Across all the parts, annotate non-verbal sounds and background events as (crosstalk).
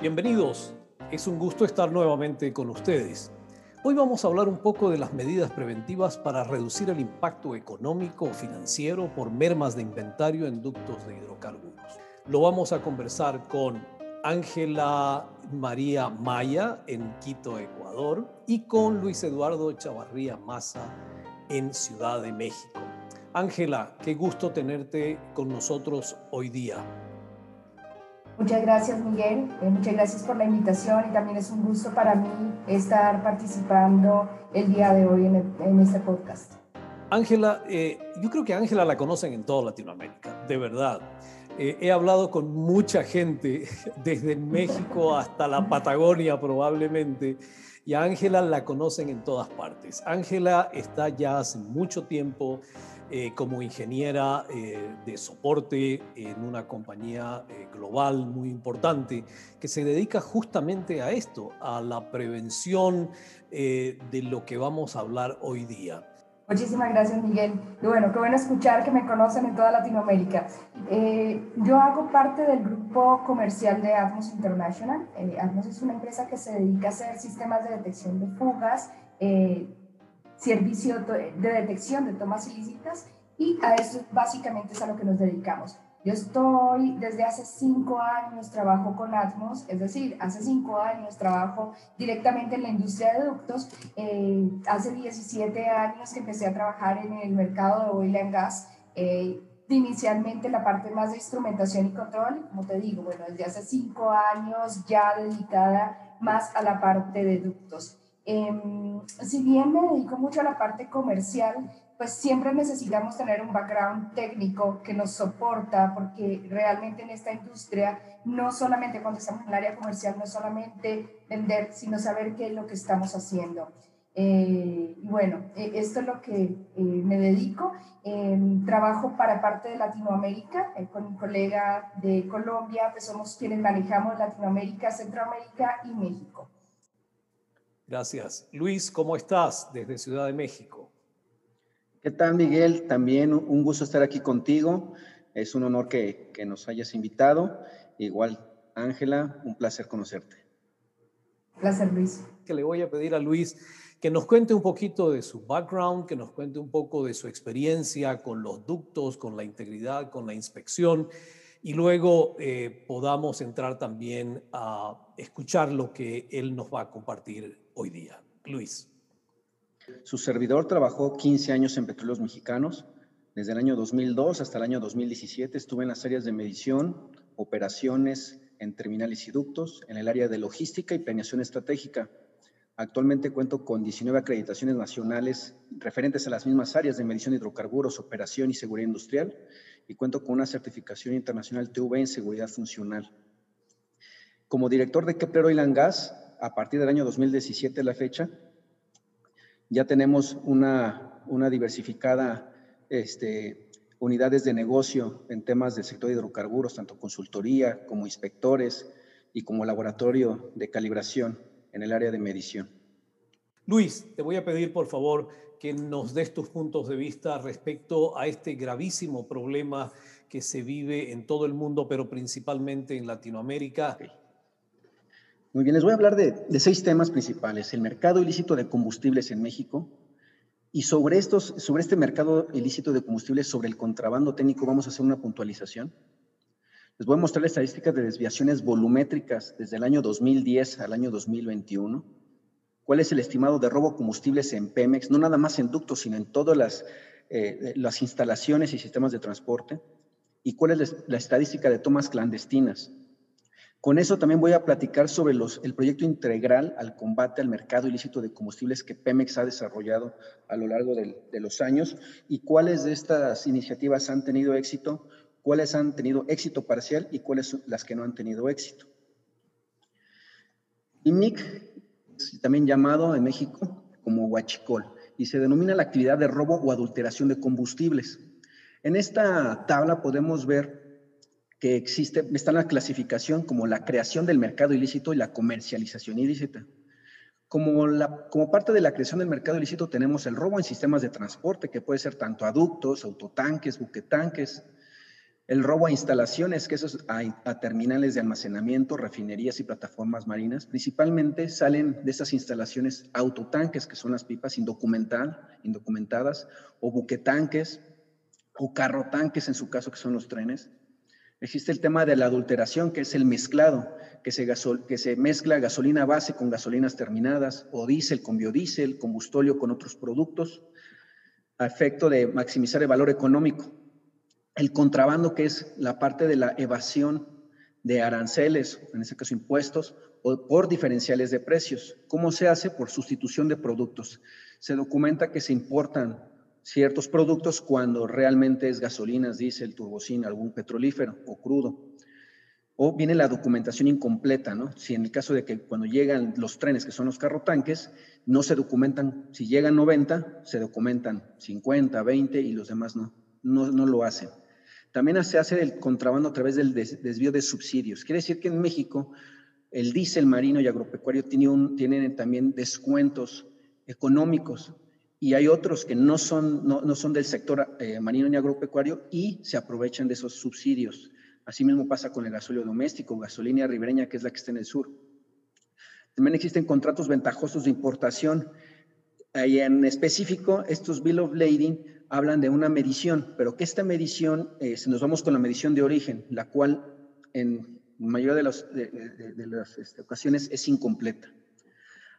Bienvenidos, es un gusto estar nuevamente con ustedes. Hoy vamos a hablar un poco de las medidas preventivas para reducir el impacto económico o financiero por mermas de inventario en ductos de hidrocarburos. Lo vamos a conversar con Ángela María Maya en Quito, Ecuador, y con Luis Eduardo Chavarría Maza en Ciudad de México. Ángela, qué gusto tenerte con nosotros hoy día. Muchas gracias, Miguel. Eh, muchas gracias por la invitación y también es un gusto para mí estar participando el día de hoy en, este podcast. Ángela, eh, yo creo que Ángela la conocen en toda Latinoamérica, de verdad. Eh, he hablado con mucha gente, (laughs) desde México hasta la Patagonia probablemente, y a Ángela la conocen en todas partes. Ángela está ya hace mucho tiempo eh, como ingeniera eh, de soporte en una compañía eh, global muy importante que se dedica justamente a esto, a la prevención de lo que vamos a hablar hoy día. Muchísimas gracias, Miguel. Y bueno, qué bueno escuchar que me conocen en toda Latinoamérica. yo hago parte del grupo comercial de Atmos International. Atmos es una empresa que se dedica a hacer sistemas de detección de fugas, servicio de detección de tomas ilícitas y a eso básicamente es a lo que nos dedicamos. Yo estoy desde hace cinco años trabajo con Atmos, es decir, hace cinco años trabajo directamente en la industria de ductos. Eh, hace 17 años que empecé a trabajar en el mercado de oil and gas. Eh, inicialmente la parte más de instrumentación y control, como te digo, bueno, desde hace cinco años ya dedicada más a la parte de ductos. Em, si bien me dedico mucho a la parte comercial, pues siempre necesitamos tener un background técnico que nos soporta, porque realmente en esta industria, no solamente cuando estamos en el área comercial, no solamente vender, sino saber qué es lo que estamos haciendo. Eh, bueno, eh, esto es lo que eh, me dedico. Em, trabajo para parte de Latinoamérica con un colega de Colombia, pues somos quienes manejamos Latinoamérica, Centroamérica y México. Gracias. Luis, ¿cómo estás desde Ciudad de México? ¿Qué tal, Miguel? También un gusto estar aquí contigo. Es un honor que, que nos hayas invitado. Igual, Ángela, un placer conocerte. Placer, Luis. Que le voy a pedir a Luis que nos cuente un poquito de su background, que nos cuente un poco de su experiencia con los ductos, con la integridad, con la inspección, y luego eh, podamos entrar también a escuchar lo que él nos va a compartir hoy día. Luis. Su servidor trabajó 15 años en Petróleos Mexicanos. Desde el año 2002 hasta el año 2017 estuve en las áreas de medición, operaciones en terminales y ductos, en el área de logística y planeación estratégica. Actualmente cuento con 19 acreditaciones nacionales referentes a las mismas áreas de medición de hidrocarburos, operación y seguridad industrial y cuento con una certificación internacional TV en seguridad funcional. Como director de Kepler Oil and Gas, a partir del año 2017 la fecha, ya tenemos una, una diversificada este, unidades de negocio en temas del sector de hidrocarburos, tanto consultoría como inspectores y como laboratorio de calibración en el área de medición. Luis, te voy a pedir por favor que nos des tus puntos de vista respecto a este gravísimo problema que se vive en todo el mundo, pero principalmente en Latinoamérica. Muy bien, les voy a hablar de, seis temas principales. El mercado ilícito de combustibles en México. Y sobre, estos, sobre este mercado ilícito de combustibles, sobre el contrabando técnico, vamos a hacer una puntualización. Les voy a mostrar estadísticas de desviaciones volumétricas desde el año 2010 al año 2021. ¿Cuál es el estimado de robo combustibles en Pemex? No nada más en ductos, sino en todas las, eh, las instalaciones y sistemas de transporte. ¿Y cuál es la estadística de tomas clandestinas? Con eso también voy a platicar sobre el proyecto integral al combate al mercado ilícito de combustibles que Pemex ha desarrollado a lo largo de, los años y cuáles de estas iniciativas han tenido éxito, cuáles han tenido éxito parcial y cuáles son las que no han tenido éxito. IMIC, también llamado en México como huachicol, y se denomina la actividad de robo o adulteración de combustibles. En esta tabla podemos ver que existe, está la clasificación como la creación del mercado ilícito y la comercialización ilícita. Como, la, como parte de la creación del mercado ilícito tenemos el robo en sistemas de transporte, que puede ser tanto aductos, autotanques, buquetanques, El robo a instalaciones, que eso es a, terminales de almacenamiento, refinerías y plataformas marinas. Principalmente salen de esas instalaciones autotanques, que son las pipas indocumentadas, o buquetanques, o carrotanques en su caso, que son los trenes. Existe el tema de la adulteración, que es el mezclado, que se, que se mezcla gasolina base con gasolinas terminadas, o diésel con biodiesel, combustóleo con otros productos, a efecto de maximizar el valor económico el contrabando, que es la parte de la evasión de aranceles, en este caso impuestos, o por diferenciales de precios. ¿Cómo se hace? Por sustitución de productos. Se documenta que se importan ciertos productos cuando realmente es gasolinas, diésel, turbocina, algún petrolífero o crudo. O viene la documentación incompleta, ¿no? Si en el caso de que cuando llegan los trenes, que son los carrotanques, no se documentan, si llegan 90, se documentan 50, 20 y los demás no, no, no lo hacen. También se hace el contrabando a través del desvío de subsidios. Quiere decir que en México el diésel marino y agropecuario tiene un, tienen también descuentos económicos y hay otros que no son, no, son del sector eh, marino ni agropecuario y se aprovechan de esos subsidios. Asimismo pasa con el gasóleo doméstico, gasolina ribereña, que es la que está en el sur. También existen contratos ventajosos de importación. Y en específico, estos Bill of Lading hablan de una medición, pero que esta medición, eh, si nos vamos con la medición de origen, la cual en mayoría de, las este, ocasiones es incompleta.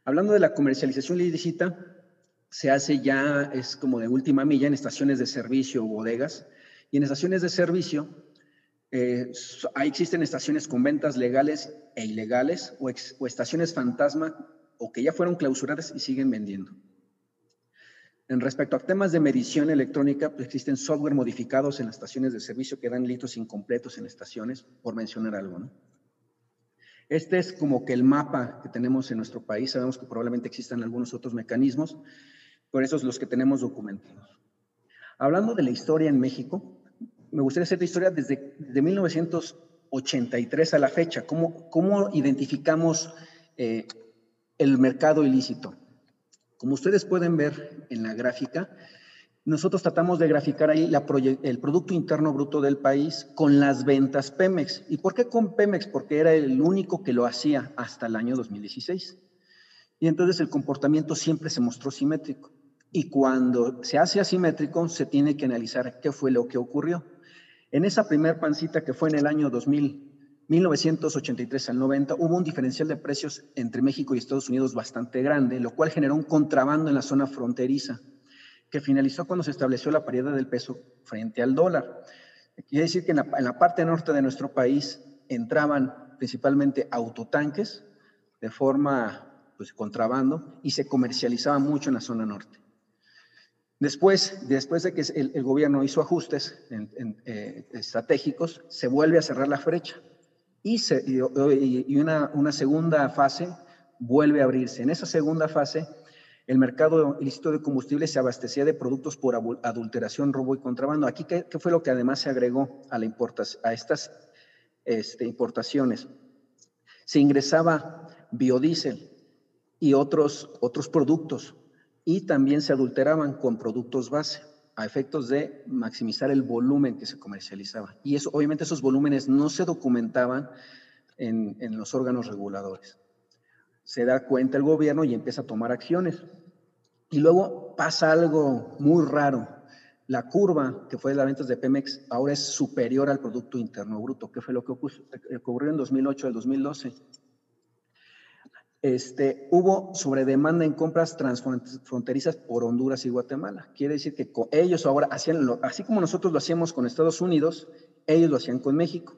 Hablando de la comercialización ilícita, se hace ya, es como de última milla en estaciones de servicio o bodegas, y en estaciones de servicio eh, ahí existen estaciones con ventas legales e ilegales o estaciones fantasma o que ya fueron clausuradas y siguen vendiendo. En respecto a temas de medición electrónica, pues, existen software modificados en las estaciones de servicio que dan litros incompletos en estaciones, por mencionar algo. ¿no? Este es como que el mapa que tenemos en nuestro país. Sabemos que probablemente existan algunos otros mecanismos, por eso es los que tenemos documentados. Hablando de la historia en México, me gustaría hacer la historia desde, 1983 a la fecha. ¿Cómo, cómo identificamos eh, el mercado ilícito? Como ustedes pueden ver en la gráfica, nosotros tratamos de graficar ahí el Producto Interno Bruto del país con las ventas Pemex. ¿Y por qué con Pemex? Porque era el único que lo hacía hasta el año 2016. Y entonces el comportamiento siempre se mostró simétrico. Y cuando se hace asimétrico, se tiene que analizar qué fue lo que ocurrió. En esa primer pancita que fue en el año 2000, 1983 al 90 hubo un diferencial de precios entre México y Estados Unidos bastante grande, lo cual generó un contrabando en la zona fronteriza, que finalizó cuando se estableció la paridad del peso frente al dólar. Quiere decir que en la, parte norte de nuestro país entraban principalmente autotanques de forma pues, contrabando y se comercializaba mucho en la zona norte. Después, después de que el, gobierno hizo ajustes eh, estratégicos, se vuelve a cerrar la brecha y, una, segunda fase vuelve a abrirse. En esa segunda fase, el mercado ilícito de combustibles se abastecía de productos por adulteración, robo y contrabando. Aquí, ¿qué, fue lo que además se agregó a, la estas este, importaciones? Se ingresaba biodiesel y otros, otros productos y también se adulteraban con productos base a efectos de maximizar el volumen que se comercializaba. Y eso, obviamente esos volúmenes no se documentaban en, en los órganos reguladores. Se da cuenta el gobierno y empieza a tomar acciones. Y luego pasa algo muy raro. La curva que fue de las ventas de Pemex ahora es superior al Producto Interno Bruto. ¿Qué fue lo que ocurrió en 2008 al 2012? Este, hubo sobredemanda en compras transfronterizas por Honduras y Guatemala. Quiere decir que ellos ahora hacían, lo, así como nosotros lo hacíamos con Estados Unidos, ellos lo hacían con México.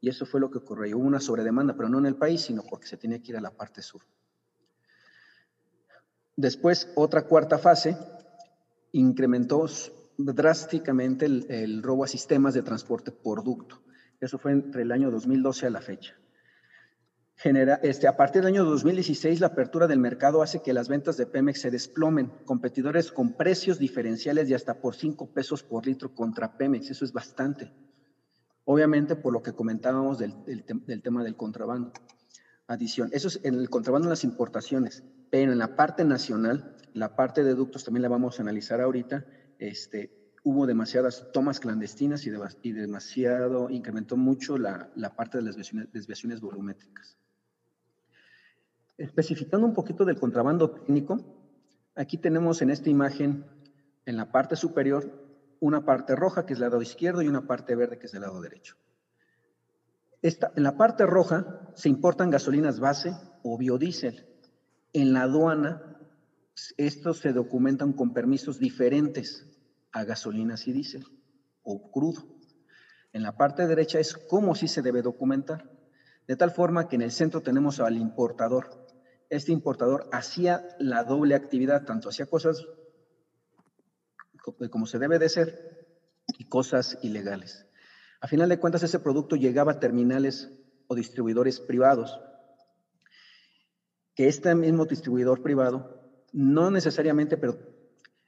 Y eso fue lo que ocurrió. Hubo una sobredemanda, pero no en el país, sino porque se tenía que ir a la parte sur. Después, otra cuarta fase, incrementó drásticamente el, el robo a sistemas de transporte por ducto. Eso fue entre el año 2012 a la fecha este, a partir del año 2016, la apertura del mercado hace que las ventas de Pemex se desplomen. Competidores con precios diferenciales de hasta por 5 pesos por litro contra Pemex. Eso es bastante. Obviamente, por lo que comentábamos del, tema del contrabando. Adición. Eso es en el contrabando en las importaciones. Pero en la parte nacional, la parte de ductos también la vamos a analizar ahorita. Este, hubo demasiadas tomas clandestinas y, demasiado, incrementó mucho la, parte de las desviaciones, volumétricas. Especificando un poquito del contrabando técnico, aquí tenemos en esta imagen, en la parte superior, una parte roja, que es el lado izquierdo, y una parte verde, que es el lado derecho. Esta, en la parte roja se importan gasolinas base o biodiesel. En la aduana, estos se documentan con permisos diferentes a gasolinas y diésel o crudo. En la parte derecha es cómo sí se debe documentar. De tal forma que en el centro tenemos al importador. Este importador hacía la doble actividad, tanto hacía cosas como se debe de ser y cosas ilegales. A final de cuentas, ese producto llegaba a terminales o distribuidores privados, que este mismo distribuidor privado, no necesariamente, pero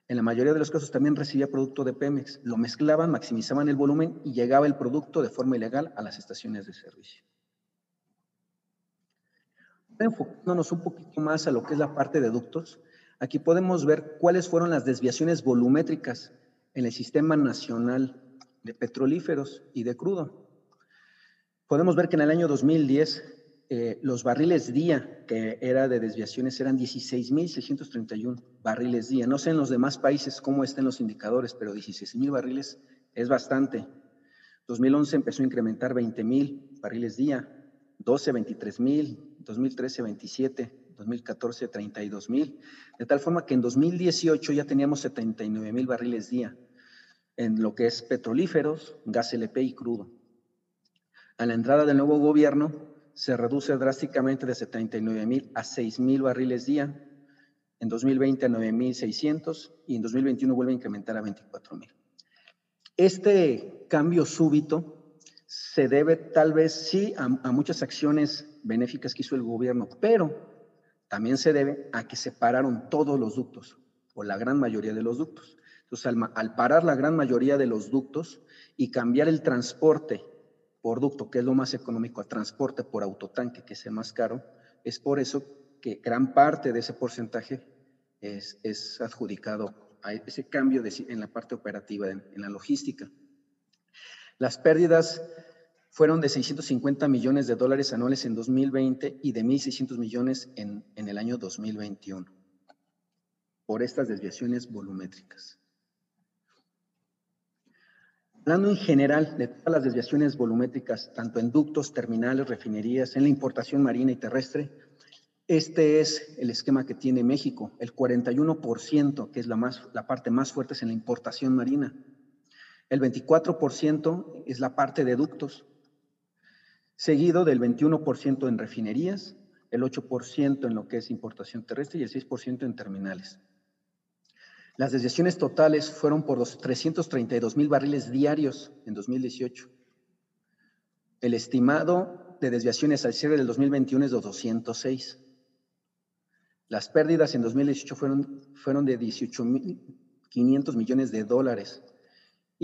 en la mayoría de los casos también recibía producto de Pemex. Lo mezclaban, maximizaban el volumen y llegaba el producto de forma ilegal a las estaciones de servicio. Enfocándonos un poquito más a lo que es la parte de ductos, aquí podemos ver cuáles fueron las desviaciones volumétricas en el Sistema Nacional de Petrolíferos y de Crudo. Podemos ver que en el año 2010 eh, los barriles día, que era de desviaciones, eran 16.631 barriles día. No sé en los demás países cómo estén los indicadores, pero 16.000 barriles es bastante. 2011 empezó a incrementar 20.000 barriles día, 12, 23.000, 2013, 27, 2014, 32.000. De tal forma que en 2018 ya teníamos 79.000 barriles día en lo que es petrolíferos, gas LP y crudo. A la entrada del nuevo gobierno, se reduce drásticamente de 79 mil a 6 mil barriles día, en 2020 a 9.600 y en 2021 vuelve a incrementar a 24 mil. Este cambio súbito se debe tal vez sí a, muchas acciones benéficas que hizo el gobierno, pero también se debe a que se pararon todos los ductos o la gran mayoría de los ductos. Entonces, al parar la gran mayoría de los ductos y cambiar el transporte por ducto, que es lo más económico, a transporte por autotanque, que es el más caro, es por eso que gran parte de ese porcentaje es, es adjudicado a ese cambio en la parte operativa, en, la logística. Las pérdidas fueron de 650 millones de dólares anuales en 2020 y de 1.600 millones en, en el año 2021 por estas desviaciones volumétricas. Hablando en general de todas las desviaciones volumétricas, tanto en ductos, terminales, refinerías, en la importación marina y terrestre, este es el esquema que tiene México. El 41%, que es la, más, la parte más fuerte, es en la importación marina. El 24% es la parte de ductos, seguido del 21% en refinerías, el 8% en lo que es importación terrestre y el 6% en terminales. Las desviaciones totales fueron por los 332 mil barriles diarios en 2018. El estimado de desviaciones al cierre del 2021 es de 206. Las pérdidas en 2018 fueron, fueron de 18.500 millones de dólares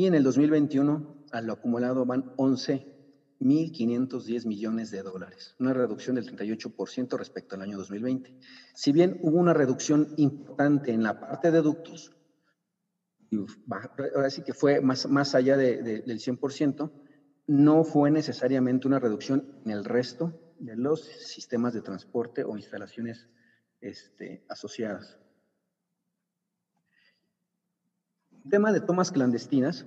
y en el 2021 a lo acumulado van 11.510 millones de dólares, una reducción del 38% respecto al año 2020. Si bien hubo una reducción importante en la parte de ductos, ahora sí que fue más, más allá del 100%, no fue necesariamente una reducción en el resto de los sistemas de transporte o instalaciones este, asociadas. El tema de tomas clandestinas,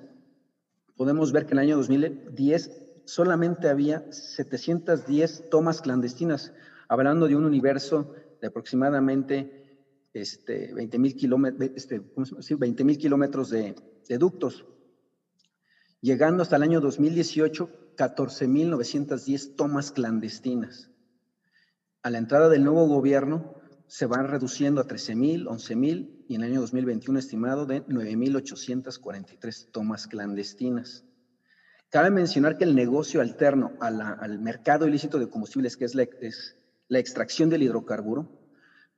podemos ver que en el año 2010 solamente había 710 tomas clandestinas, hablando de un universo de aproximadamente este, 20 mil kilómetros, este, 20, kilómetros de, de ductos, llegando hasta el año 2018 14.910 tomas clandestinas. A la entrada del nuevo gobierno se van reduciendo a 13.000, 11.000 y en el año 2021 estimado de 9.843 tomas clandestinas. Cabe mencionar que el negocio alterno al mercado ilícito de combustibles, que es la, es la extracción del hidrocarburo,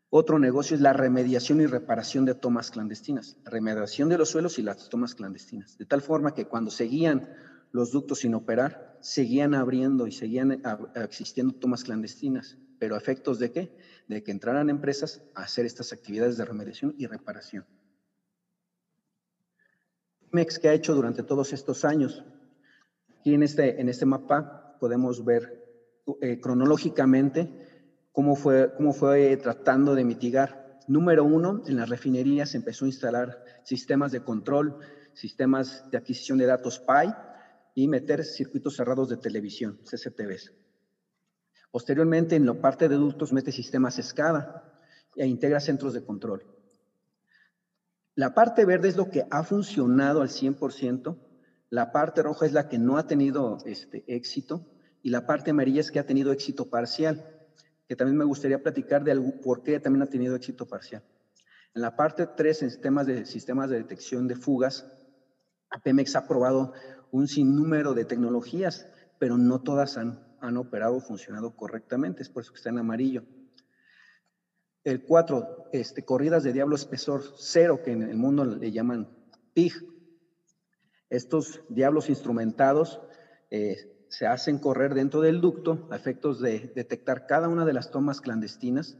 otro negocio es la remediación y reparación de tomas clandestinas, remediación de los suelos y las tomas clandestinas, de tal forma que cuando seguían los ductos sin operar, seguían abriendo y seguían existiendo tomas clandestinas, pero efectos de qué? De que entraran empresas a hacer estas actividades de remediación y reparación. Pemex, ¿qué ha hecho durante todos estos años? Aquí en este, en este mapa podemos ver eh, cronológicamente cómo fue, cómo fue tratando de mitigar. Número uno, en las refinerías empezó a instalar sistemas de control, sistemas de adquisición de datos PI y meter circuitos cerrados de televisión, CCTVs. Posteriormente, en la parte de ductos, mete sistemas SCADA e integra centros de control. La parte verde es lo que ha funcionado al 100%, la parte roja es la que no ha tenido este, éxito y la parte amarilla es que ha tenido éxito parcial, que también me gustaría platicar de algo, por qué también ha tenido éxito parcial. En la parte 3, en sistemas de, sistemas de detección de fugas, Pemex ha probado un sinnúmero de tecnologías, pero no todas han, han operado o funcionado correctamente, es por eso que está en amarillo. El 4, este, corridas de diablo espesor cero, que en el mundo le llaman PIG. Estos diablos instrumentados eh, se hacen correr dentro del ducto a efectos de detectar cada una de las tomas clandestinas,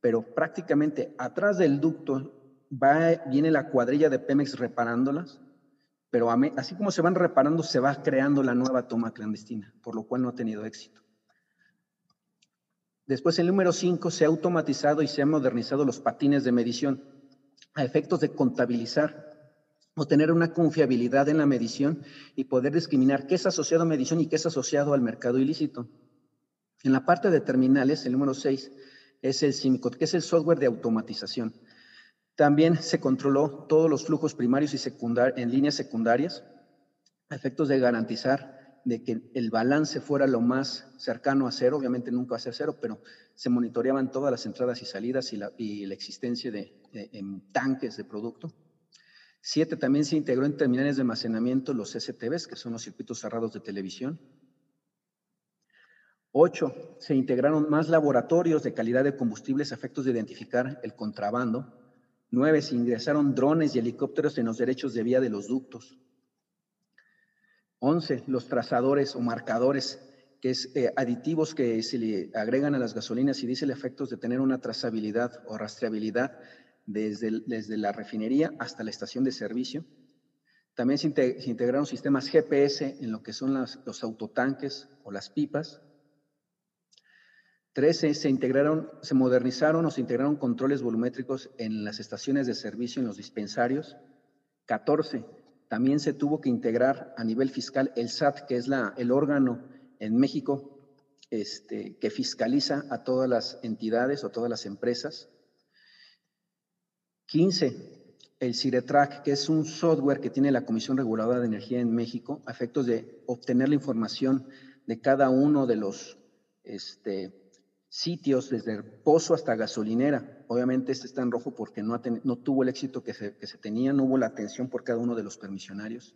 pero prácticamente atrás del ducto va, viene la cuadrilla de Pemex reparándolas pero así como se van reparando, se va creando la nueva toma clandestina, por lo cual no ha tenido éxito. Después, el número 5, se ha automatizado y se han modernizado los patines de medición a efectos de contabilizar o tener una confiabilidad en la medición y poder discriminar qué es asociado a medición y qué es asociado al mercado ilícito. En la parte de terminales, el número 6 es el CIMICOT, que es el software de automatización. También se controló todos los flujos primarios y en líneas secundarias a efectos de garantizar de que el balance fuera lo más cercano a cero, obviamente nunca va a ser cero, pero se monitoreaban todas las entradas y salidas y la, existencia de, tanques de producto. Siete, también se integró en terminales de almacenamiento los STVs, que son los circuitos cerrados de televisión. Ocho, se integraron más laboratorios de calidad de combustibles a efectos de identificar el contrabando. Nueve, se ingresaron drones y helicópteros en los derechos de vía de los ductos. Once, los trazadores o marcadores, que es eh, aditivos que se le agregan a las gasolinas y dice el efectos de tener una trazabilidad o rastreabilidad desde, desde la refinería hasta la estación de servicio. También se, integraron sistemas GPS en lo que son los autotanques o las pipas. 13. Se integraron, se modernizaron o se integraron controles volumétricos en las estaciones de servicio, en los dispensarios. 14. También se tuvo que integrar a nivel fiscal el SAT, que es el órgano en México este, que fiscaliza a todas las entidades o todas las empresas. 15. El CIRETRAC, que es un software que tiene la Comisión Reguladora de Energía en México, a efectos de obtener la información de cada uno de los este, sitios desde el pozo hasta gasolinera. Obviamente este está en rojo porque no, no tuvo el éxito que se, que se, tenía, no hubo la atención por cada uno de los permisionarios.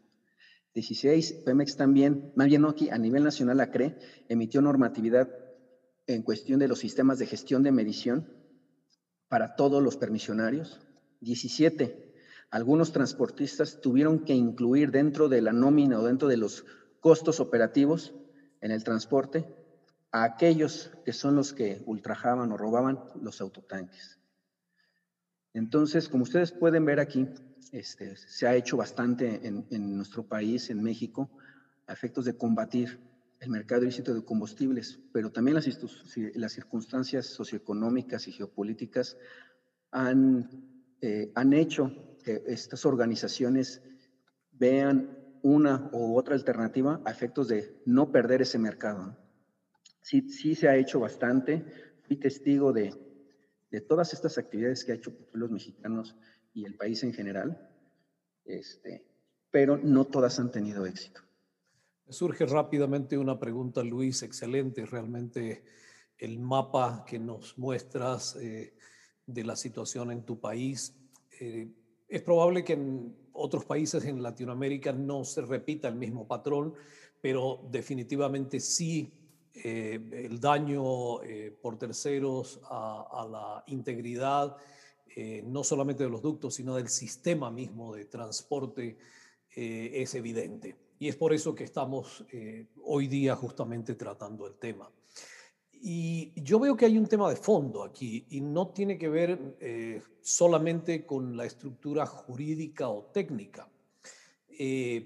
16, Pemex también, más bien aquí, a nivel nacional, la CRE, emitió normatividad en cuestión de los sistemas de gestión de medición para todos los permisionarios. 17, algunos transportistas tuvieron que incluir dentro de la nómina o dentro de los costos operativos en el transporte a aquellos que son los que ultrajaban o robaban los autotanques. Entonces, como ustedes pueden ver aquí, este, se ha hecho bastante en, nuestro país, en México, a efectos de combatir el mercado ilícito de combustibles, pero también las, circunstancias socioeconómicas y geopolíticas han, eh, han hecho que estas organizaciones vean una u otra alternativa a efectos de no perder ese mercado sí, sí se ha hecho bastante. Fui testigo de, de todas estas actividades que ha hecho los mexicanos y el país en general, este, pero no todas han tenido éxito. Me surge rápidamente una pregunta, Luis, excelente, realmente el mapa que nos muestras eh, de la situación en tu país. Eh, es probable que en otros países en Latinoamérica no se repita el mismo patrón, pero definitivamente sí eh, el daño eh, por terceros a, la integridad, eh, no solamente de los ductos, sino del sistema mismo de transporte, es evidente. Y es por eso que estamos hoy día justamente tratando el tema. Y yo veo que hay un tema de fondo aquí y no tiene que ver solamente con la estructura jurídica o técnica.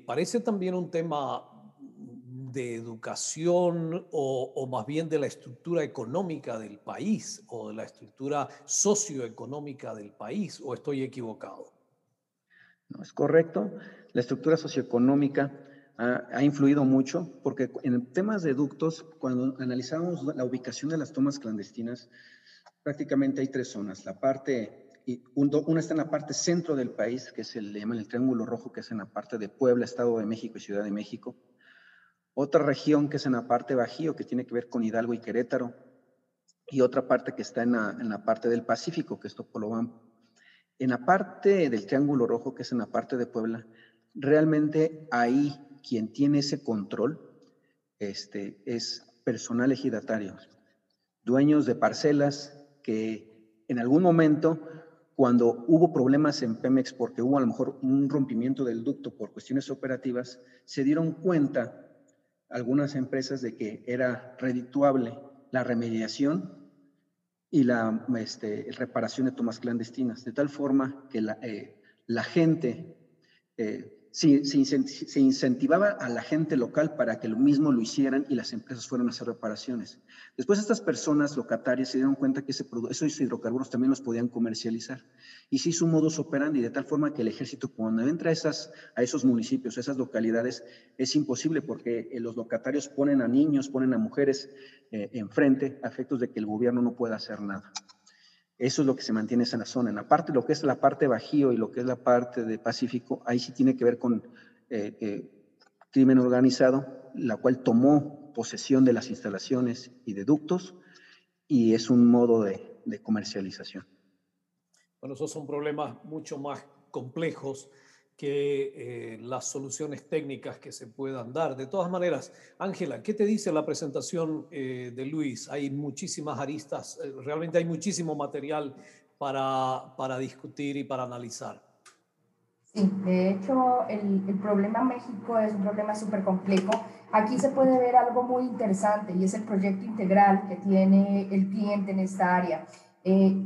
parece también un tema de educación o, más bien de la estructura económica del país o de la estructura socioeconómica del país, o estoy equivocado? No, es correcto. La estructura socioeconómica ha, influido mucho porque en temas de ductos, cuando analizamos la ubicación de las tomas clandestinas, prácticamente hay tres zonas. La parte, una está en la parte centro del país, que es el, le llaman el Triángulo Rojo, que es en la parte de Puebla, Estado de México y Ciudad de México. Otra región que es en la parte Bajío, que tiene que ver con Hidalgo y Querétaro. Y otra parte que está en la, en la parte del Pacífico, que es Topolobampo. En la parte del Triángulo Rojo, que es en la parte de Puebla, realmente ahí quien tiene ese control este, es personal ejidatario, dueños de parcelas que en algún momento, cuando hubo problemas en Pemex, porque hubo a lo mejor un rompimiento del ducto por cuestiones operativas, se dieron cuenta algunas empresas de que era redituable la remediación y la este, reparación de tomas clandestinas, de tal forma que la, eh, la gente eh, se, incentivaba a la gente local para que lo mismo lo hicieran y las empresas fueran a hacer reparaciones. Después estas personas locatarias se dieron cuenta que ese esos hidrocarburos también los podían comercializar y se hizo un modus operandi de tal forma que el ejército cuando entra a esos municipios, a esas localidades, es imposible porque eh, los locatarios ponen a niños, ponen a mujeres eh, enfrente a efectos de que el gobierno no pueda hacer nada. Eso es lo que se mantiene en la zona. En la parte, lo que es la parte Bajío y lo que es la parte de Pacífico, ahí sí tiene que ver con eh, eh, crimen organizado, la cual tomó posesión de las instalaciones y de ductos y es un modo de, de comercialización. Bueno, esos son problemas mucho más complejos que eh, las soluciones técnicas que se puedan dar. De todas maneras, Ángela, ¿qué te dice la presentación eh, de Luis? Hay muchísimas aristas, eh, realmente hay muchísimo material para, para discutir y para analizar. Sí, de hecho, el, el problema México es un problema súper complejo. Aquí se puede ver algo muy interesante y es el proyecto integral que tiene el cliente en esta área,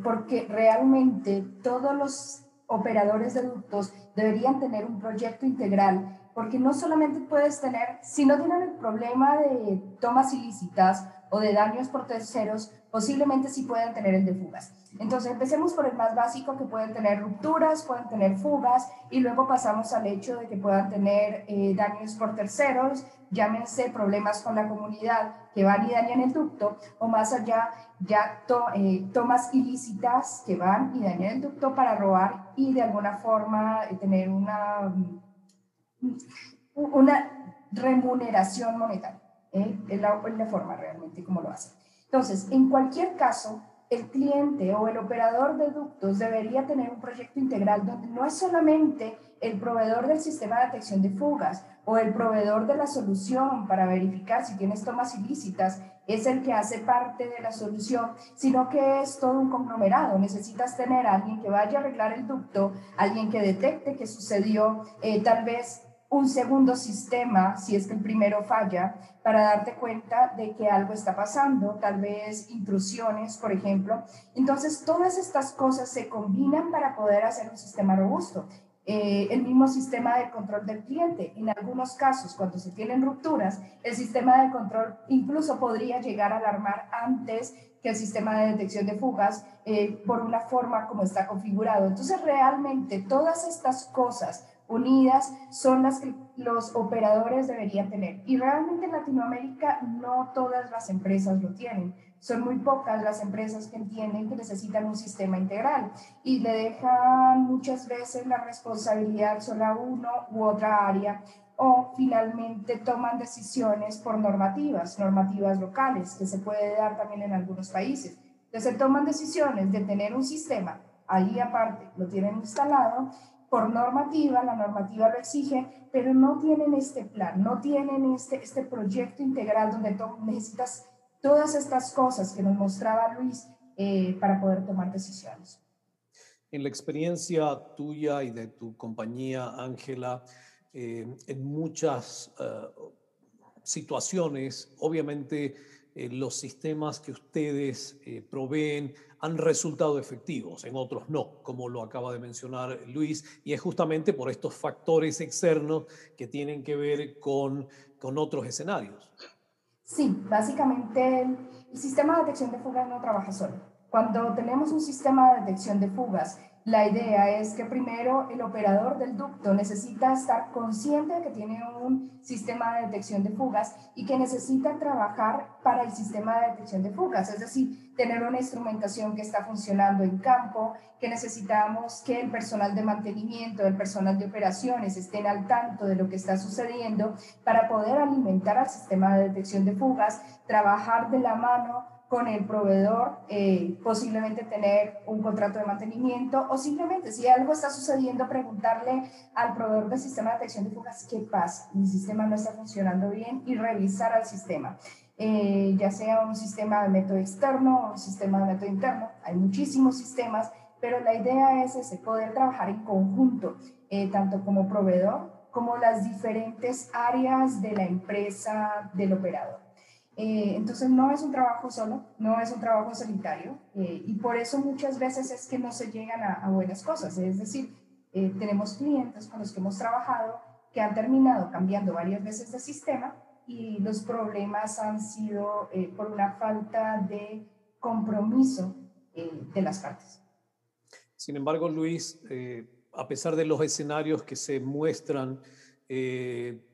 porque realmente todos los operadores de ductos deberían tener un proyecto integral, porque no solamente puedes tener, si no tienen el problema de tomas ilícitas o de daños por terceros, posiblemente sí pueden tener el de fugas. Entonces, empecemos por el más básico, que pueden tener rupturas, pueden tener fugas, y luego pasamos al hecho de que puedan tener eh, daños por terceros, llámense problemas con la comunidad que van y dañan el ducto, o más allá, ya eh, tomas ilícitas que van y dañan el ducto para robar y de alguna forma eh, tener una, una remuneración monetaria. Es la, es la forma realmente como lo hacen. Entonces, en cualquier caso, el cliente o el operador de ductos debería tener un proyecto integral donde no es solamente el proveedor del sistema de detección de fugas o el proveedor de la solución para verificar si tienes tomas ilícitas es el que hace parte de la solución, sino que es todo un conglomerado. Necesitas tener a alguien que vaya a arreglar el ducto, alguien que detecte que sucedió, eh, tal vez un segundo sistema, si es que el primero falla, para darte cuenta de que algo está pasando, tal vez intrusiones, por ejemplo. Entonces, todas estas cosas se combinan para poder hacer un sistema robusto. Eh, el mismo sistema de control del cliente. En algunos casos, cuando se tienen rupturas, el sistema de control incluso podría llegar a alarmar antes que el sistema de detección de fugas eh, por una forma como está configurado. Entonces, realmente todas estas cosas unidas son las que los operadores deberían tener. Y realmente en Latinoamérica no todas las empresas lo tienen. Son muy pocas las empresas que entienden que necesitan un sistema integral y le dejan muchas veces la responsabilidad solo a uno u otra área o finalmente toman decisiones por normativas, normativas locales, que se puede dar también en algunos países. Entonces toman decisiones de tener un sistema, ahí aparte lo tienen instalado por normativa, la normativa lo exige, pero no tienen este plan, no tienen este, este proyecto integral donde necesitas todas estas cosas que nos mostraba Luis eh, para poder tomar decisiones. En la experiencia tuya y de tu compañía, Ángela, eh, en muchas eh, situaciones, obviamente eh, los sistemas que ustedes eh, proveen han resultado efectivos, en otros no, como lo acaba de mencionar Luis, y es justamente por estos factores externos que tienen que ver con, con otros escenarios. Sí, básicamente el, el sistema de detección de fugas no trabaja solo. Cuando tenemos un sistema de detección de fugas la idea es que primero el operador del ducto necesita estar consciente de que tiene un sistema de detección de fugas y que necesita trabajar para el sistema de detección de fugas, es decir, tener una instrumentación que está funcionando en campo, que necesitamos que el personal de mantenimiento, el personal de operaciones estén al tanto de lo que está sucediendo para poder alimentar al sistema de detección de fugas, trabajar de la mano con el proveedor, eh, posiblemente tener un contrato de mantenimiento o simplemente si algo está sucediendo, preguntarle al proveedor del sistema de detección de fugas qué pasa, mi sistema no está funcionando bien y revisar al sistema. Eh, ya sea un sistema de método externo o un sistema de método interno, hay muchísimos sistemas, pero la idea es ese, poder trabajar en conjunto, eh, tanto como proveedor como las diferentes áreas de la empresa del operador. Eh, entonces no es un trabajo solo, no es un trabajo solitario eh, y por eso muchas veces es que no se llegan a, buenas cosas. Es decir, eh, tenemos clientes con los que hemos trabajado que han terminado cambiando varias veces de sistema y los problemas han sido por una falta de compromiso de las partes. Sin embargo, Luis, a pesar de los escenarios que se muestran,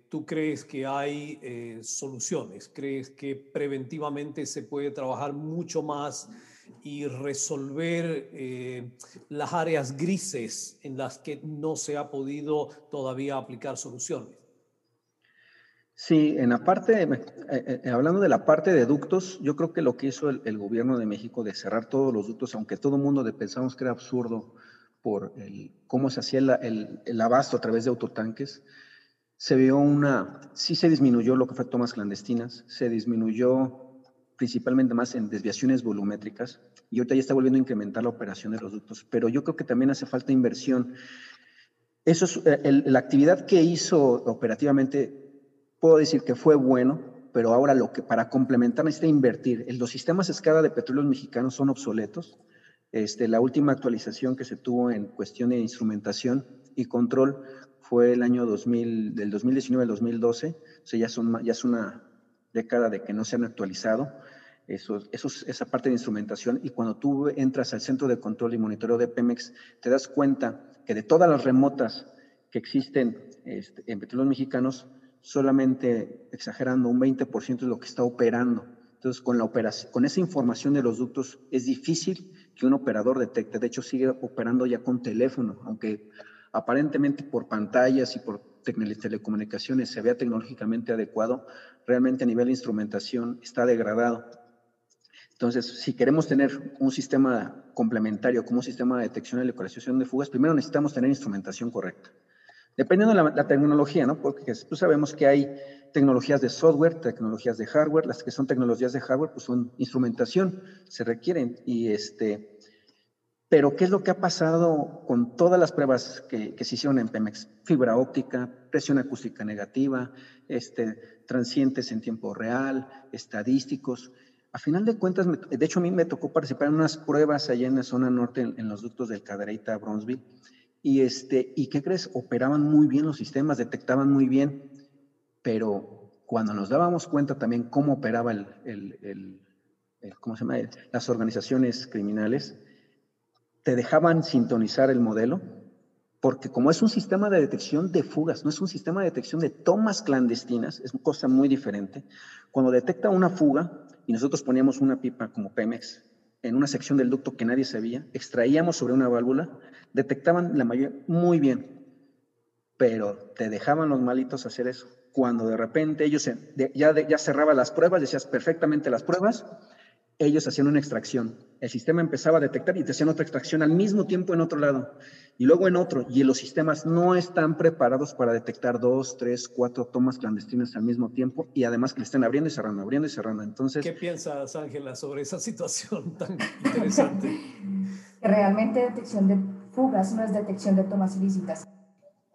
¿Tú crees que hay eh, soluciones? ¿Crees que preventivamente se puede trabajar mucho más y resolver eh, las áreas grises en las que no se ha podido todavía aplicar soluciones? Sí, en la parte, eh, hablando de la parte de ductos, yo creo que lo que hizo el, gobierno de México de cerrar todos los ductos, aunque todo el mundo pensamos que era absurdo por el, cómo se hacía el, el abasto a través de autotanques, se vio una, sí se disminuyó lo que fue tomas clandestinas, se disminuyó principalmente más en desviaciones volumétricas y ahorita ya está volviendo a incrementar la operación de los ductos, pero yo creo que también hace falta inversión. Eso es, eh, la actividad que hizo operativamente, puedo decir que fue bueno, pero ahora lo que para complementar necesita invertir. Los sistemas escala de petróleos mexicanos son obsoletos. Este, la última actualización que se tuvo en cuestión de instrumentación y control fue el año 2000, del 2019 al 2012, o sea, ya, son, ya es una década de que no se han actualizado eso, eso, esa parte de instrumentación y cuando tú entras al centro de control y monitoreo de Pemex, te das cuenta que de todas las remotas que existen este, en petróleos mexicanos, solamente exagerando un 20% es lo que está operando. Entonces, con, la operación, con esa información de los ductos, es difícil que un operador detecte. De hecho, sigue operando ya con teléfono, aunque aparentemente por pantallas y por telecomunicaciones se vea tecnológicamente adecuado, realmente a nivel de instrumentación está degradado. Entonces, si queremos tener un sistema complementario como un sistema de detección y localización de fugas, primero necesitamos tener instrumentación correcta. Dependiendo de la, tecnología, ¿no? Porque pues sabemos que hay tecnologías de software, tecnologías de hardware, las que son tecnologías de hardware, pues son instrumentación, se requieren. Y este, pero, ¿qué es lo que ha pasado con todas las pruebas que, se hicieron en Pemex? Fibra óptica, presión acústica negativa, este, transientes en tiempo real, estadísticos. A final de cuentas, de hecho, a mí me tocó participar en unas pruebas allá en la zona norte, en, los ductos del Cadereyta, Bronzeville. Y, este, ¿Y qué crees? Operaban muy bien los sistemas, detectaban muy bien, pero cuando nos dábamos cuenta también cómo operaba el, las organizaciones criminales, te dejaban sintonizar el modelo, porque como es un sistema de detección de fugas, no es un sistema de detección de tomas clandestinas, es una cosa muy diferente. Cuando detecta una fuga y nosotros poníamos una pipa como Pemex en una sección del ducto que nadie sabía, extraíamos sobre una válvula, detectaban la mayoría muy bien, pero te dejaban los malitos hacer eso. Cuando de repente ellos ya, ya cerraban las pruebas, decías perfectamente las pruebas, ellos hacían una extracción. El sistema empezaba a detectar y te hacían otra extracción al mismo tiempo en otro lado y luego en otro. Y los sistemas no están preparados para detectar dos, tres, cuatro tomas clandestinas al mismo tiempo y además que le estén abriendo y cerrando, abriendo y cerrando. Entonces, ¿qué piensas, Ángela, sobre esa (laughs) situación tan interesante? Realmente detección de fugas no es detección de tomas ilícitas.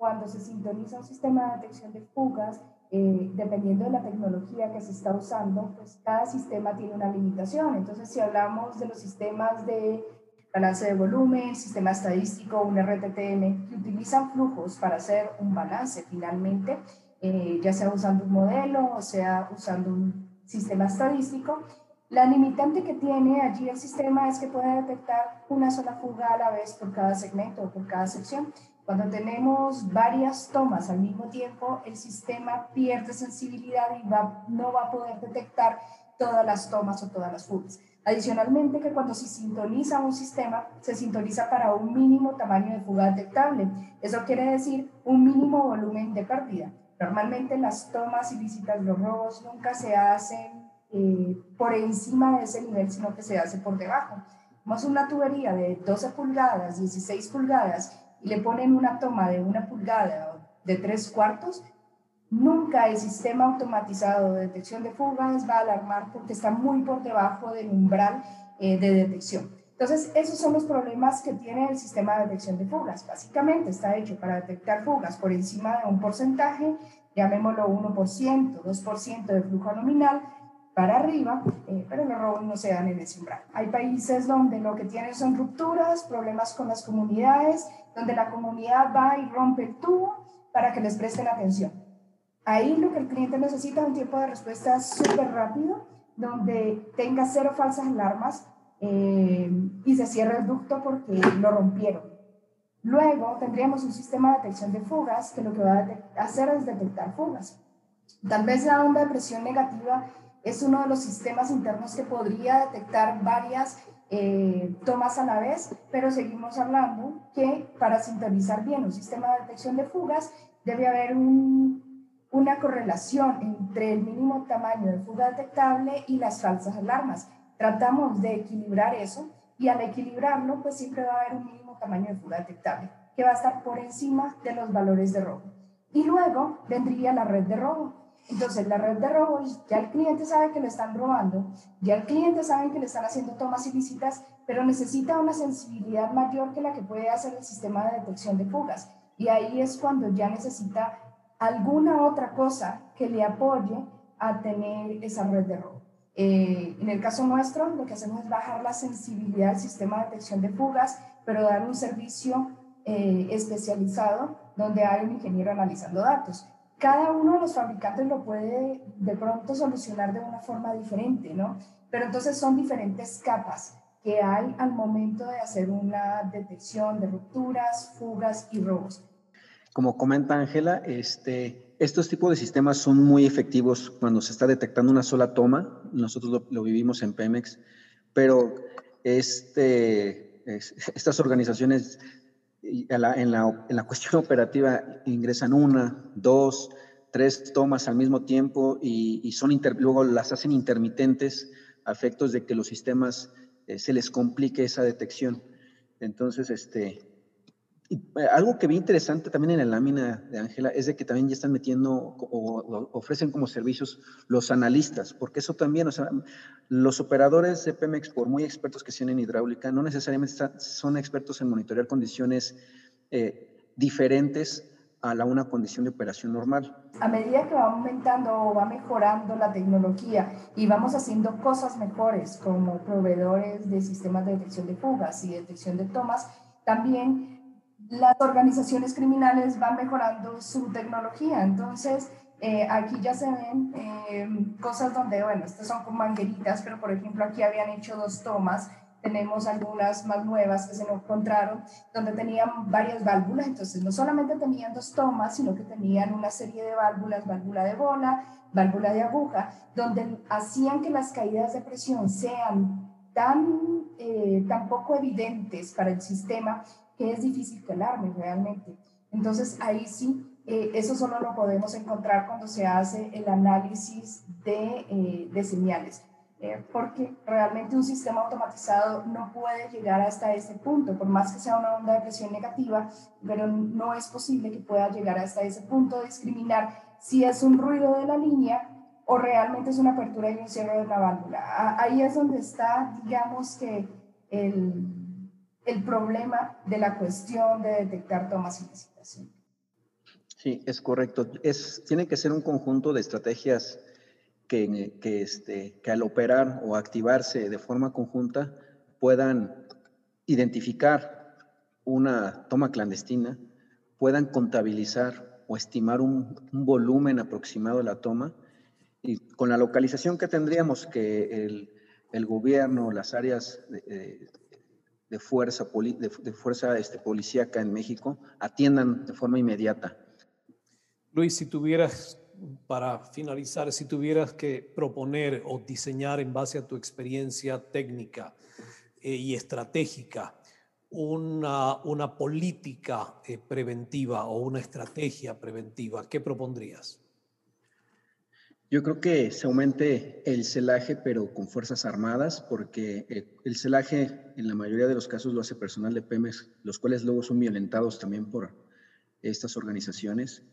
Cuando se sintoniza un sistema de detección de fugas, eh, dependiendo de la tecnología que se está usando, pues cada sistema tiene una limitación. Entonces, si hablamos de los sistemas de balance de volumen, sistema estadístico, un RTTM, que utilizan flujos para hacer un balance finalmente, eh, ya sea usando un modelo o sea usando un sistema estadístico, la limitante que tiene allí el sistema es que puede detectar una sola fuga a la vez por cada segmento o por cada sección. Cuando tenemos varias tomas al mismo tiempo, el sistema pierde sensibilidad y va, no va a poder detectar todas las tomas o todas las fugas. Adicionalmente, que cuando se sintoniza un sistema, se sintoniza para un mínimo tamaño de fuga detectable. Eso quiere decir un mínimo volumen de pérdida. Normalmente las tomas ilícitas, los robos, nunca se hacen eh, por encima de ese nivel, sino que se hace por debajo. Tenemos una tubería de 12 pulgadas, 16 pulgadas, le ponen una toma de una pulgada de tres cuartos, Nunca el sistema automatizado de detección de fugas va a alarmar porque está muy por debajo del umbral eh, de detección. Entonces, esos son los problemas que tiene el sistema de detección de fugas. Básicamente está hecho para detectar fugas por encima de un porcentaje, llamémoslo 1%, 2% de flujo nominal, para arriba, eh, pero los robos no se dan en ese umbral. Hay países donde lo que tienen son rupturas, problemas con las comunidades, donde la comunidad va y rompe el tubo para que les presten atención. Ahí lo que el cliente necesita es un tiempo de respuesta súper rápido, donde tenga cero falsas alarmas eh, y se cierre el ducto porque lo rompieron. Luego tendríamos un sistema de detección de fugas que lo que va a hacer es detectar fugas. Tal vez la onda de presión negativa es uno de los sistemas internos que podría detectar varias eh, tomas a la vez, pero seguimos hablando que para sintonizar bien un sistema de detección de fugas debe haber un una correlación entre el mínimo tamaño de fuga detectable y las falsas alarmas. Tratamos de equilibrar eso y al equilibrarlo, pues siempre va a haber un mínimo tamaño de fuga detectable que va a estar por encima de los valores de robo. Y luego vendría la red de robo. Entonces, la red de robo, ya el cliente sabe que le están robando, ya el cliente sabe que le están haciendo tomas ilícitas, pero necesita una sensibilidad mayor que la que puede hacer el sistema de detección de fugas. Y ahí es cuando ya necesita alguna otra cosa que le apoye a tener esa red de robo. Eh, en el caso nuestro, lo que hacemos es bajar la sensibilidad del sistema de detección de fugas, pero dar un servicio eh, especializado donde hay un ingeniero analizando datos. Cada uno de los fabricantes lo puede de pronto solucionar de una forma diferente, ¿no? Pero entonces son diferentes capas que hay al momento de hacer una detección de rupturas, fugas y robos. Como comenta Ángela, este, estos tipos de sistemas son muy efectivos cuando se está detectando una sola toma. Nosotros lo, vivimos en Pemex, pero este, estas organizaciones en la, cuestión (laughs) operativa ingresan una, dos, tres tomas al mismo tiempo y, son luego las hacen intermitentes a efectos de que los sistemas eh, se les complique esa detección. Entonces, este, eh, algo que vi interesante también en la lámina de Ángela es de que también ya están metiendo o, ofrecen como servicios los analistas, porque eso también, o sea, los operadores de Pemex, por muy expertos que sean en hidráulica, no necesariamente son expertos en monitorear condiciones eh, diferentes a la una condición de operación normal. A medida que va aumentando o va mejorando la tecnología y vamos haciendo cosas mejores como proveedores de sistemas de detección de fugas y detección de tomas, también las organizaciones criminales van mejorando su tecnología. Entonces, eh, aquí ya se ven eh, cosas donde, bueno, estas son con mangueritas, pero por ejemplo aquí habían hecho dos tomas. Tenemos algunas más nuevas que se encontraron, donde tenían varias válvulas. Entonces, no solamente tenían dos tomas, sino que tenían una serie de válvulas, válvula de bola, válvula de aguja, donde hacían que las caídas de presión sean tan, eh, tan poco evidentes para el sistema que es difícil que alarme realmente. Entonces ahí sí, eh, eso solo lo podemos encontrar cuando se hace el análisis de, eh, de señales, eh, porque realmente un sistema automatizado no puede llegar hasta ese punto, por más que sea una onda de presión negativa, pero no es posible que pueda llegar hasta ese punto de discriminar si es un ruido de la línea o realmente es una apertura y un cierre de la válvula. Ahí es donde está, digamos que el, el problema de la cuestión de detectar tomas y licitación. Sí, es correcto. Es, tiene que ser un conjunto de estrategias que, que, este, que al operar o activarse de forma conjunta puedan identificar una toma clandestina, puedan contabilizar o estimar un, volumen aproximado de la toma y con la localización que tendríamos que el, el gobierno, las áreas de, de fuerza, de, fuerza este, policíaca en México atiendan de forma inmediata. Luis, si tuvieras, para finalizar, si tuvieras que proponer o diseñar en base a tu experiencia técnica eh, y estratégica una, una política eh, preventiva o una estrategia preventiva, ¿qué propondrías? Yo creo que se aumente el celaje, pero con fuerzas armadas, porque eh, el celaje en la mayoría de los casos lo hace personal de Pemex, los cuales luego son violentados también por estas organizaciones.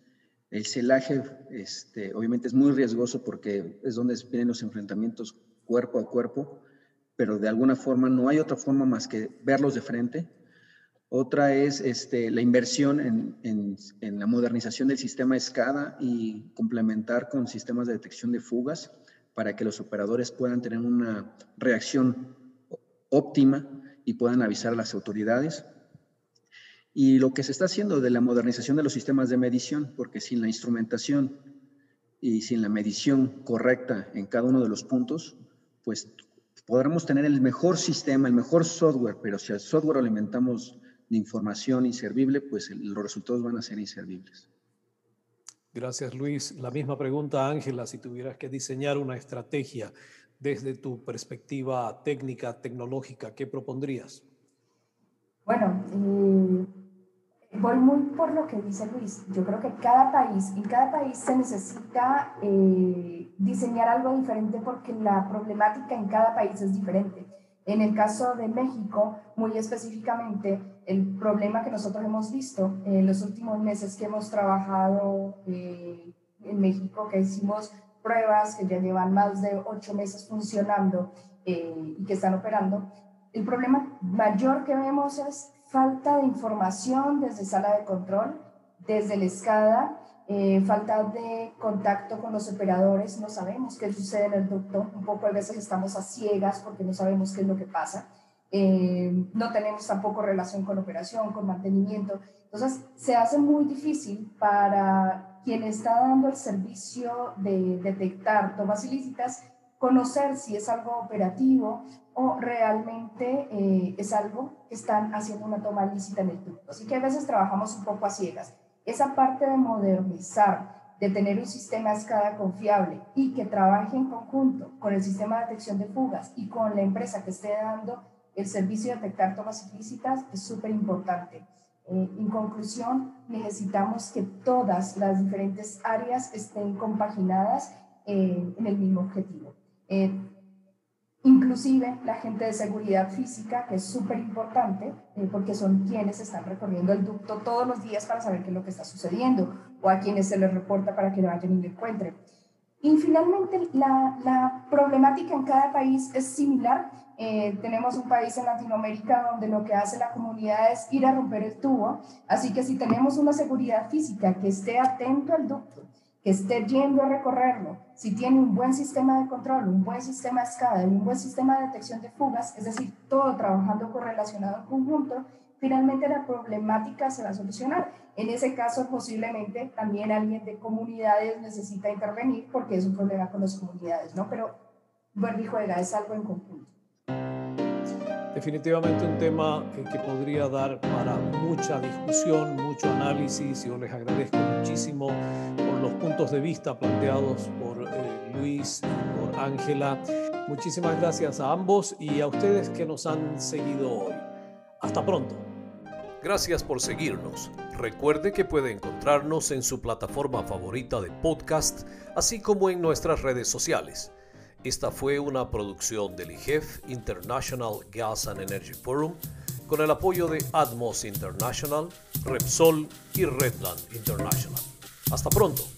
El celaje, este, obviamente, es muy riesgoso porque es donde vienen los enfrentamientos cuerpo a cuerpo, pero de alguna forma no hay otra forma más que verlos de frente otra es este, la inversión en, la modernización del sistema ESCADA y complementar con sistemas de detección de fugas para que los operadores puedan tener una reacción óptima y puedan avisar a las autoridades. Y lo que se está haciendo de la modernización de los sistemas de medición, porque sin la instrumentación y sin la medición correcta en cada uno de los puntos, pues podremos tener el mejor sistema, el mejor software, pero si al software alimentamos de información inservible, pues los resultados van a ser inservibles. Gracias, Luis. La misma pregunta, Ángela, si tuvieras que diseñar una estrategia desde tu perspectiva técnica, tecnológica, ¿qué propondrías? Bueno, eh, voy muy por lo que dice Luis. Yo creo que cada país, en cada país se necesita eh, diseñar algo diferente porque la problemática en cada país es diferente. En el caso de México, muy específicamente, el problema que nosotros hemos visto en los últimos meses que hemos trabajado eh, en México, que hicimos pruebas que ya llevan más de ocho meses funcionando eh, y que están operando, el problema mayor que vemos es falta de información desde sala de control, desde la escada eh, falta de contacto con los operadores, no sabemos qué sucede en el ducto, un poco a veces estamos a ciegas porque no sabemos qué es lo que pasa, eh, no tenemos tampoco relación con operación, con mantenimiento, entonces se hace muy difícil para quien está dando el servicio de detectar tomas ilícitas conocer si es algo operativo o realmente eh, es algo que están haciendo una toma ilícita en el ducto. Así que a veces trabajamos un poco a ciegas esa parte de modernizar, de tener un sistema escala confiable y que trabaje en conjunto con el sistema de detección de fugas y con la empresa que esté dando el servicio de detectar tomas ilícitas es súper importante. Eh, en conclusión, necesitamos que todas las diferentes áreas estén compaginadas eh, en el mismo objetivo. Eh, inclusive la gente de seguridad física, que es súper importante, eh, porque son quienes están recorriendo el ducto todos los días para saber qué es lo que está sucediendo, o a quienes se les reporta para que lo vayan y lo encuentren. Y finalmente, la, la problemática en cada país es similar. Eh, tenemos un país en Latinoamérica donde lo que hace la comunidad es ir a romper el tubo, así que si tenemos una seguridad física que esté atento al ducto, que esté yendo a recorrerlo, si tiene un buen sistema de control, un buen sistema de escala y un buen sistema de detección de fugas, es decir, todo trabajando correlacionado en conjunto, finalmente la problemática se va a solucionar. En ese caso, posiblemente también alguien de comunidades necesita intervenir porque es un problema con las comunidades, ¿no? Pero vuelve y juega, es algo en conjunto. Definitivamente un tema que podría dar para mucha discusión, mucho análisis. Yo les agradezco muchísimo puntos de vista planteados por eh, Luis y por Ángela. Muchísimas gracias a ambos y a ustedes que nos han seguido hoy. Hasta pronto. Gracias por seguirnos. Recuerde que puede encontrarnos en su plataforma favorita de podcast, así como en nuestras redes sociales. Esta fue una producción del IGEF International Gas and Energy Forum con el apoyo de Atmos International, Repsol y Redland International. Hasta pronto.